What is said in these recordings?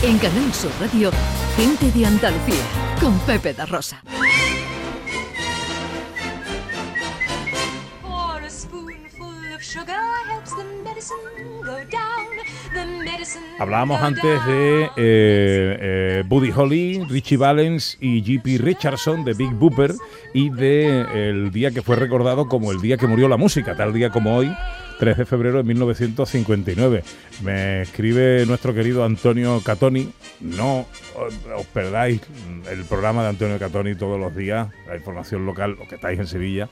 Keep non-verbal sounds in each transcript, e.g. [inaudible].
En Canal Sur Radio, Gente de Andalucía, con Pepe da Rosa. For a spoonful of sugar helps the medicine go down. The medicine Hablábamos antes de eh, eh, Buddy Holly, Richie Valens y J.P. Richardson de Big Booper y de el día que fue recordado como el día que murió la música, tal día como hoy, 3 de febrero de 1959. Me escribe nuestro querido Antonio Catoni, no os perdáis el programa de Antonio Catoni todos los días, la información local, los que estáis en Sevilla,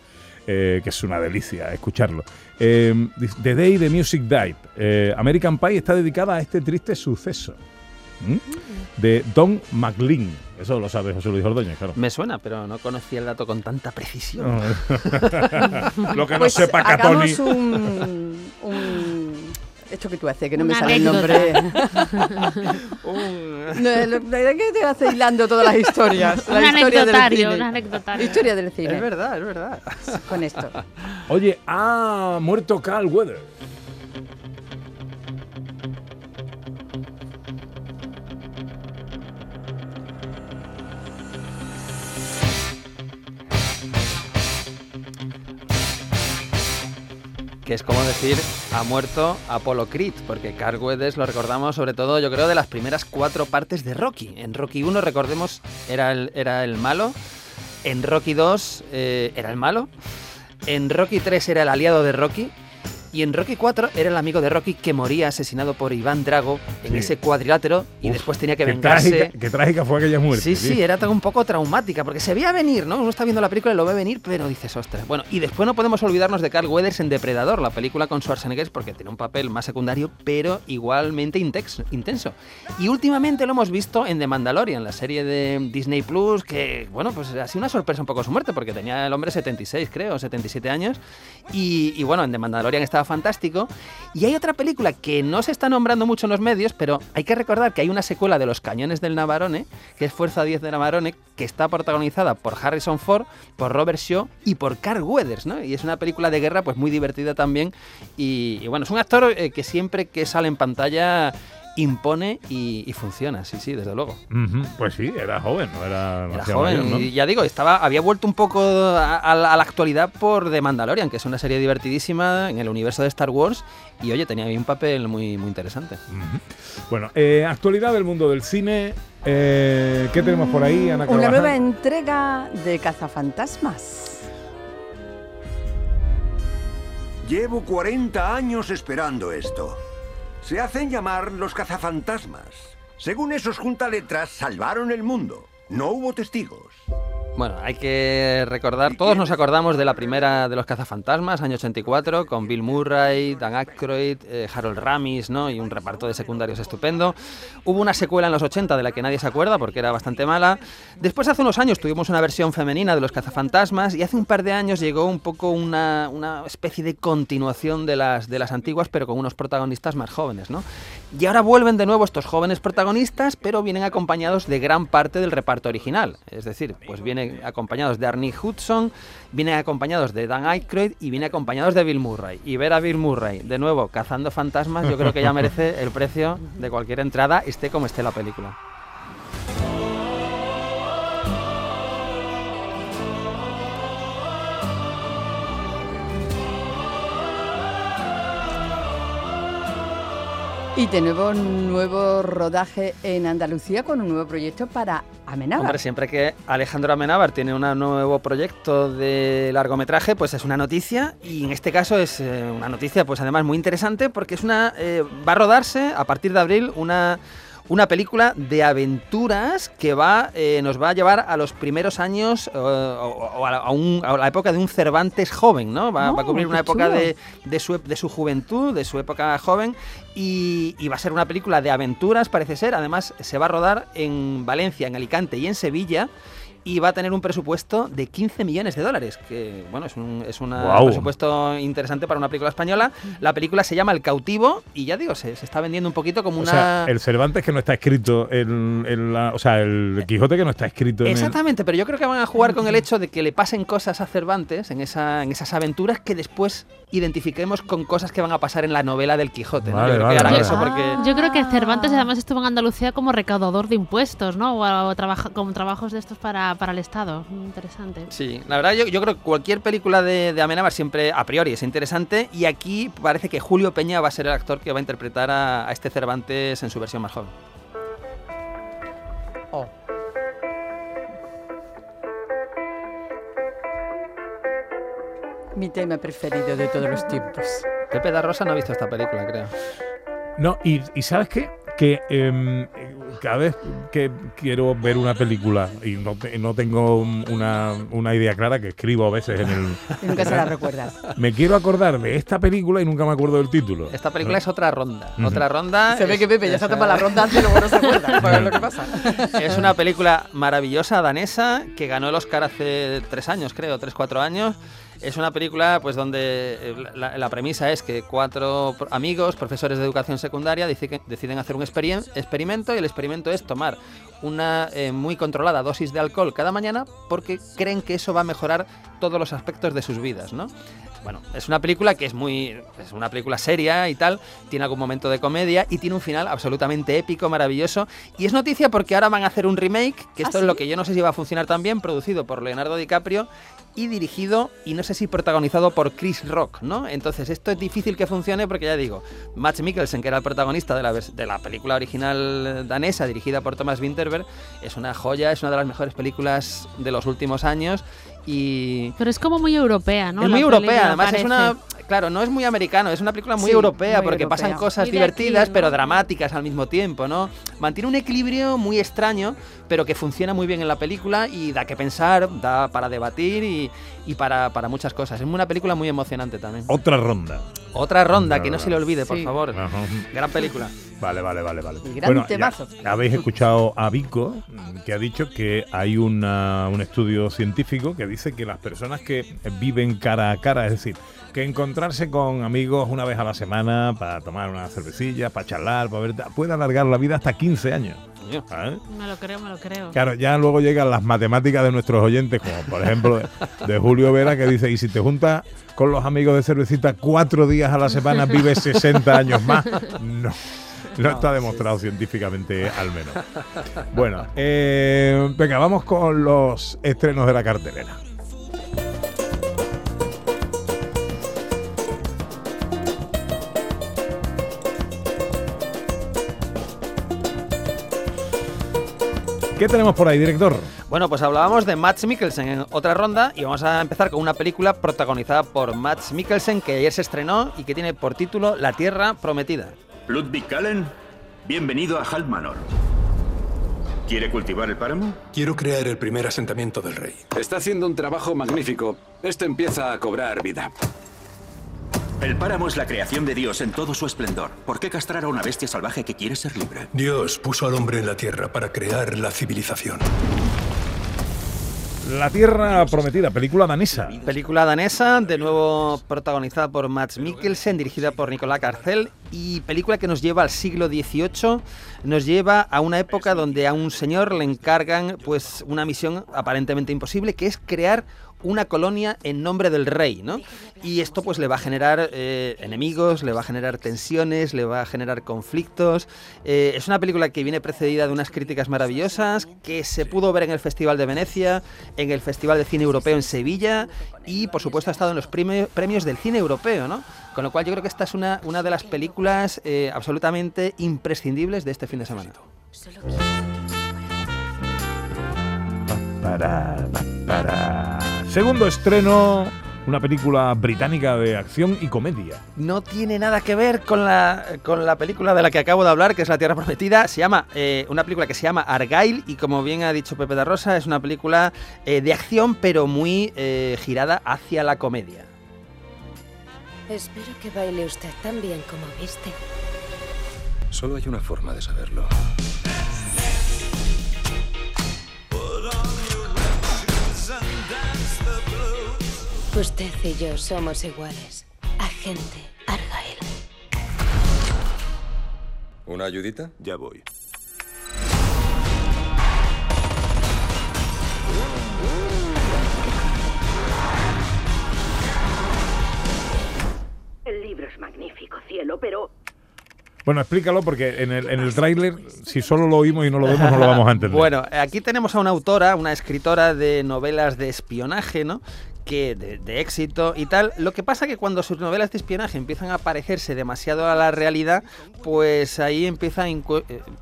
eh, que es una delicia escucharlo. Eh, The Day the Music Died. Eh, American Pie está dedicada a este triste suceso. ¿Mm? De Don McLean. Eso lo sabe José Luis Ordóñez, claro. Me suena, pero no conocía el dato con tanta precisión. [laughs] lo que no Pues sepa Catoni. hagamos un, un- Esto que tú haces, que no me Una sale el anécdota. [laughs] nombre. No, lo- ¿De qué te vas hilando todas las historias? La Un historia del anecdotario, cine. un anecdotario. Historia del cine. Es verdad, es verdad. Con esto. Oye, ha muerto Carl Weather. Que es como decir, ha muerto Apollo Creed, porque Carl Weathers lo recordamos sobre todo, yo creo, de las primeras cuatro partes de Rocky. En Rocky 1, recordemos, era el, era el malo. En Rocky 2 eh, era el malo. En Rocky 3 era el aliado de Rocky. Y en Rocky 4 era el amigo de Rocky que moría asesinado por Iván Drago en Sí. ese cuadrilátero y Uf, después tenía que Qué vengarse. trágica, qué trágica fue aquella muerte. Sí, sí, era todo un poco traumática, porque se veía venir, ¿no? Uno está viendo la película y lo ve venir, pero dices, ostras. Bueno, y después no podemos olvidarnos de Carl Weathers en Depredador, la película con Schwarzenegger, porque tiene un papel más secundario, pero igualmente intenso. Y últimamente lo hemos visto en The Mandalorian, la serie de Disney Plus, que, bueno, pues ha sido una sorpresa un poco su muerte, porque tenía el hombre 76, creo, 77 años. Y, y bueno, en The Mandalorian estaba fantástico. Y hay otra película que no se está nombrando mucho en los medios, pero hay que recordar que hay una secuela de Los Cañones del Navarone, que es Fuerza 10 de Navarone, que está protagonizada por Harrison Ford, por Robert Shaw y por Carl Weathers, ¿no? Y es una película de guerra pues muy divertida también. Y, y bueno, es un actor eh, que siempre que sale en pantalla impone y, y funciona, sí, sí, desde luego. Pues sí, era joven, no era, Era demasiado joven mayor, ¿no? y ya digo, estaba, había vuelto un poco a, a la, a la actualidad por The Mandalorian, que es una serie divertidísima en el universo de Star Wars y oye, tenía ahí un papel muy, muy interesante. Bueno, eh, actualidad del mundo del cine. eh, ¿Qué tenemos por ahí, Ana Una Carvajal? nueva entrega de Cazafantasmas. Llevo 40 años esperando esto. Se hacen llamar los cazafantasmas. Según esos juntaletras, salvaron el mundo. No hubo testigos. Bueno, hay que recordar, todos nos acordamos de la primera de los cazafantasmas, año 84, con Bill Murray, Dan Aykroyd, eh, Harold Ramis, ¿no? Y un reparto de secundarios estupendo. Hubo una secuela en los 80 de la que nadie se acuerda porque era bastante mala. Después, hace unos años, tuvimos una versión femenina de los cazafantasmas y hace un par de años llegó un poco una, una especie de continuación de las, de las antiguas, pero con unos protagonistas más jóvenes, ¿no? Y ahora vuelven de nuevo estos jóvenes protagonistas, pero vienen acompañados de gran parte del reparto original. Es decir, pues vienen acompañados de Arnie Hudson, vienen acompañados de Dan Aykroyd y vienen acompañados de Bill Murray. Y ver a Bill Murray de nuevo cazando fantasmas, yo creo que ya merece el precio de cualquier entrada, esté como esté la película. Y nuevo, un nuevo rodaje en Andalucía con un nuevo proyecto para Amenábar. Hombre, siempre que Alejandro Amenábar tiene un nuevo proyecto de largometraje, pues es una noticia y en este caso es eh, una noticia pues además muy interesante porque es una eh, va a rodarse a partir de abril una una película de aventuras que va eh, nos va a llevar a los primeros años eh, o, o a, un- a la época de un Cervantes joven, ¿no? Va, va a Oh, cubrir una época de, de su, de su juventud, de su época joven y, y va a ser una película de aventuras, parece ser. Además, se va a rodar en Valencia, en Alicante y en Sevilla. Y va a tener un presupuesto de 15 millones de dólares, que bueno, es un es una presupuesto interesante para una película española. La película se llama El cautivo y ya digo, se, se está vendiendo un poquito como O una... sea, el Cervantes que no está escrito en, en la. O sea, el Quijote que no está escrito en. el- Exactamente, pero yo creo que van a jugar con el hecho de que le pasen cosas a Cervantes en, esa, en esas aventuras que después identifiquemos con cosas que van a pasar en la novela del Quijote. ¿no? Vale, yo creo vale, que harán vale. eso porque... Ah. Yo creo que Cervantes además estuvo en Andalucía como recaudador de impuestos, ¿no? O, o trabaja, como trabajos de estos para, para el Estado. Interesante. Sí, la verdad yo, yo creo que cualquier película de, de Amenábar siempre a priori es interesante y aquí parece que Julio Peña va a ser el actor que va a interpretar a, a este Cervantes en su versión más joven. Oh. Mi tema preferido de todos los tiempos. Pepe da Rosa no ha visto esta película, creo. No, y, y ¿sabes qué? Que em, cada vez que quiero ver una película y no, te- no tengo una, una idea clara, que escribo a veces en el. [laughs] Y nunca se la [laughs] recuerdas. Me quiero acordar de esta película y nunca me acuerdo del título. Esta película es otra ronda. Ujú. Otra ronda. Se ve es- que Pepe ya se tomado la ronda antes y luego no se acuerda. [laughs] Pues es lo que pasa. Es una película maravillosa danesa que ganó el Oscar hace tres años, creo, tres, cuatro años. Es una película pues donde eh, la, premisa es que cuatro amigos, profesores de educación secundaria, deciden, hacer un experimento y el experimento es tomar una eh, muy controlada dosis de alcohol cada mañana porque creen que eso va a mejorar todos los aspectos de sus vidas, ¿no? Bueno, es una película que es muy. Es una película seria y tal. Tiene algún momento de comedia y tiene un final absolutamente épico, maravilloso. Y es noticia porque ahora van a hacer un remake, que ¿Ah, esto es sí? lo que yo no sé si va a funcionar tan bien, producido por Leonardo DiCaprio y dirigido y no sé si protagonizado por Chris Rock, ¿no? Entonces esto es difícil que funcione porque ya digo, Matt Mikkelsen, que era el protagonista de la, de la película original danesa dirigida por Thomas Winterberg, es una joya, es una de las mejores películas de los últimos años y Pero es como muy europea, ¿no? es La muy europea, además es una... Claro, no es muy americano, es una película muy Sí, europea muy porque europea. pasan cosas aquí, divertidas ¿no? pero dramáticas al mismo tiempo, ¿no? Mantiene un equilibrio muy extraño, pero que funciona muy bien en la película y da que pensar, da para debatir y, y para, para muchas cosas. Es una película muy emocionante también. Otra ronda. Otra ronda, que no se le olvide, por Sí. favor. Ajá. Gran película. Vale, vale, vale, vale. Gran ya temazo. habéis escuchado a Vico, mm, que ha dicho que hay una- un estudio científico que dice que las personas que viven cara a cara, es decir, que encontrarse con amigos una vez a la semana para tomar una cervecilla, para charlar, para ver, puede alargar la vida hasta 15 años. Coño. ¿sabes? Me lo creo, me lo creo. Claro, ya luego llegan las matemáticas de nuestros oyentes, como por ejemplo de, de Julio Vera, que dice, y si te juntas con los amigos de cervecita cuatro días a la semana, vives 60 años más. No. No está demostrado científicamente, al menos. Bueno, eh, venga, vamos con los estrenos de la cartelera. ¿Qué tenemos por ahí, director? Bueno, pues hablábamos de Matt Mikkelsen en otra ronda y vamos a empezar con una película protagonizada por Matt Mikkelsen que ayer se estrenó y que tiene por título La Tierra Prometida. Ludwig Kallen, bienvenido a Hal Manor. ¿Quiere cultivar el páramo? Quiero crear el primer asentamiento del rey. Está haciendo un trabajo magnífico. Esto empieza a cobrar vida. El páramo es la creación de Dios en todo su esplendor. ¿Por qué castrar a una bestia salvaje que quiere ser libre? Dios puso al hombre en la tierra para crear la civilización. La Tierra Prometida, película danesa. Película danesa, de nuevo protagonizada por Mads Mikkelsen, dirigida por Nicolás Carcel, y película que nos lleva al siglo XVIII, nos lleva a una época donde a un señor le encargan pues una misión aparentemente imposible, que es crear una colonia en nombre del rey, ¿no? Y esto pues le va a generar eh, enemigos, le va a generar tensiones, le va a generar conflictos. Eh, es una película que viene precedida de unas críticas maravillosas, que se pudo ver en el Festival de Venecia, en el Festival de Cine Europeo en Sevilla y por supuesto ha estado en los premios del cine europeo, ¿no? Con lo cual yo creo que esta es una, una de las películas eh, absolutamente imprescindibles de este fin de semana. Para, para. Segundo estreno, una película británica de acción y comedia. No tiene nada que ver con la, con la película de la que acabo de hablar, que es La Tierra Prometida. Se llama, eh, una película que se llama Argyle y como bien ha dicho Pepe da Rosa, es una película eh, de acción pero muy eh, girada hacia la comedia. Espero que baile usted tan bien como viste. Solo hay una forma de saberlo. Usted y yo somos iguales. Agente Argyle. ¿Una ayudita? Ya voy. El libro es magnífico, cielo, pero Bueno, explícalo porque en el, en el tráiler, si solo lo oímos y no lo vemos, no lo vamos a entender. [laughs] Bueno, aquí tenemos a una autora, una escritora de novelas de espionaje, ¿no? Que de, éxito y tal. Lo que pasa que cuando sus novelas de espionaje empiezan a parecerse demasiado a la realidad, pues ahí empieza a eh,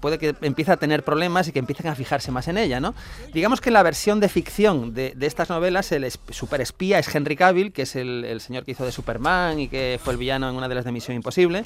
puede que empiece a tener problemas y que empiecen a fijarse más en ella, ¿no? Digamos que la versión de ficción de, estas novelas, el es- superespía es Henry Cavill, que es el, el señor que hizo de Superman y que fue el villano en una de las de Misión Imposible.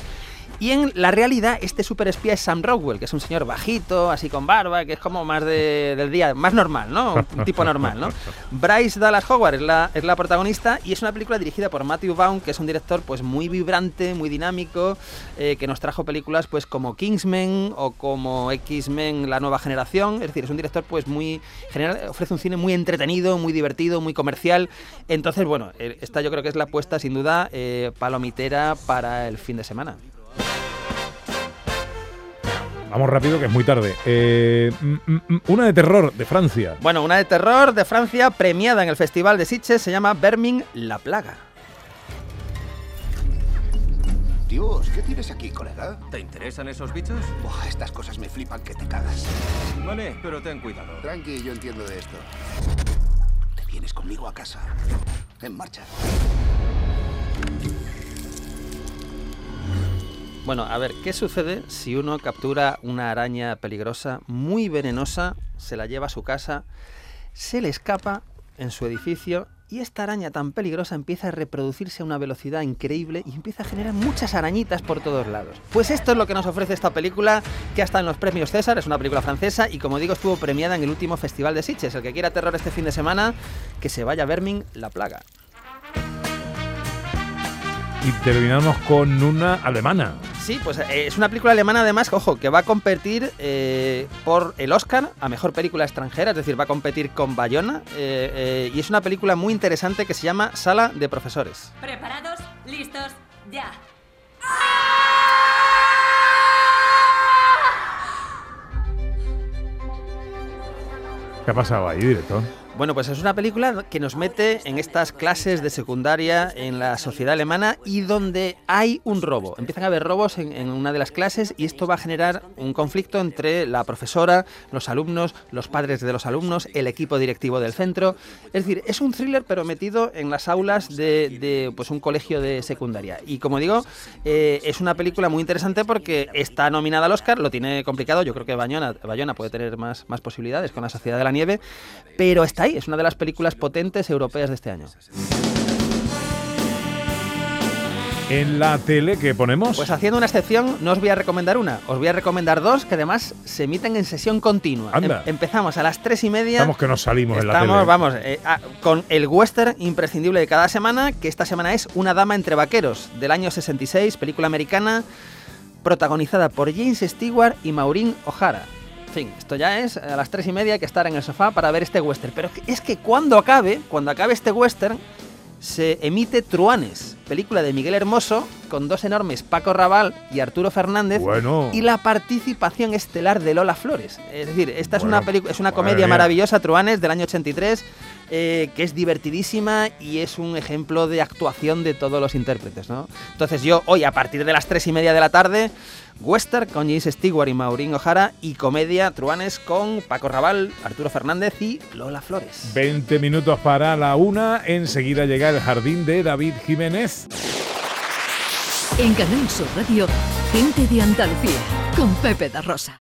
Y en la realidad, este superespía es Sam Rockwell, que es un señor bajito, así con barba, que es como más de- del día, más normal, ¿no? Un tipo normal, ¿no? [laughs] Bryce Dallas Howard es la, es la protagonista y es una película dirigida por Matthew Vaughn, que es un director pues muy vibrante, muy dinámico, eh, que nos trajo películas pues como Kingsman o como X-Men La Nueva Generación. Es decir, es un director pues muy... general ofrece un cine muy entretenido, muy divertido, muy comercial. Entonces, bueno, eh, esta yo creo que es la apuesta sin duda eh, palomitera para el fin de semana. Vamos rápido, que es muy tarde. Eh, mm, mm, mm, una de terror de Francia. Bueno, una de terror de Francia premiada en el Festival de Sitges se llama Vermin la Plaga. Dios, ¿qué tienes aquí, colega? ¿Te interesan esos bichos? Buah, estas cosas me flipan que te cagas. Vale, pero ten cuidado. Tranqui, yo entiendo de esto. Te vienes conmigo a casa. En marcha. Bueno, a ver, ¿qué sucede si uno captura una araña peligrosa, muy venenosa, se la lleva a su casa, se le escapa en su edificio y esta araña tan peligrosa empieza a reproducirse a una velocidad increíble y empieza a generar muchas arañitas por todos lados? Pues esto es lo que nos ofrece esta película, que ha estado en los premios César, es una película francesa y como digo estuvo premiada en el último festival de Sitges. El que quiera terror este fin de semana, que se vaya a Vermin la plaga. Y terminamos con una alemana. Sí, pues eh, es una película alemana además, ojo, que va a competir eh, por el Oscar a Mejor Película Extranjera, es decir, va a competir con Bayona, eh, eh, y es una película muy interesante que se llama Sala de Profesores. ¿Preparados? ¿Listos? ¡Ya! ¿Qué ha pasado ahí, director? Bueno, pues es una película que nos mete en estas clases de secundaria en la sociedad alemana y donde hay un robo. Empiezan a haber robos en, una de las clases y esto va a generar un conflicto entre la profesora, los alumnos, los padres de los alumnos, el equipo directivo del centro. Es decir, es un thriller pero metido en las aulas de, de, pues un colegio de secundaria. Y como digo, eh, es una película muy interesante porque está nominada al Oscar, lo tiene complicado, yo creo que Bayona, Bayona puede tener más, más posibilidades con La Sociedad de la Nieve, pero está ahí, es una de las películas potentes europeas de este año. En la tele que ponemos. Pues haciendo una excepción, no os voy a recomendar una, os voy a recomendar dos que además se emiten en sesión continua. Anda. Em- empezamos a las tres y media. Estamos que nos salimos en la Estamos, tele. vamos, eh, con el western imprescindible de cada semana, que esta semana es Una dama entre vaqueros, del año 66, película americana, protagonizada por James Stewart y Maureen O'Hara. Fin, esto ya es a las tres y media hay que estar en el sofá para ver este western. Pero es que cuando acabe, cuando acabe este western, se emite Truanes, película de Miguel Hermoso, con dos enormes Paco Raval y Arturo Fernández, Bueno. y la participación estelar de Lola Flores. Es decir, esta es una película, es una comedia maravillosa, Truanes, del año 83, eh, que es divertidísima y es un ejemplo de actuación de todos los intérpretes, ¿no? Entonces yo hoy, a partir de las tres y media de la tarde, western con James Stewart y Maureen O'Hara, y comedia Truanes con Paco Raval, Arturo Fernández y Lola Flores. 20 minutos para la una. Enseguida llega el jardín de David Jiménez. En Canal Sur Radio, gente de Andalucía, con Pepe da Rosa.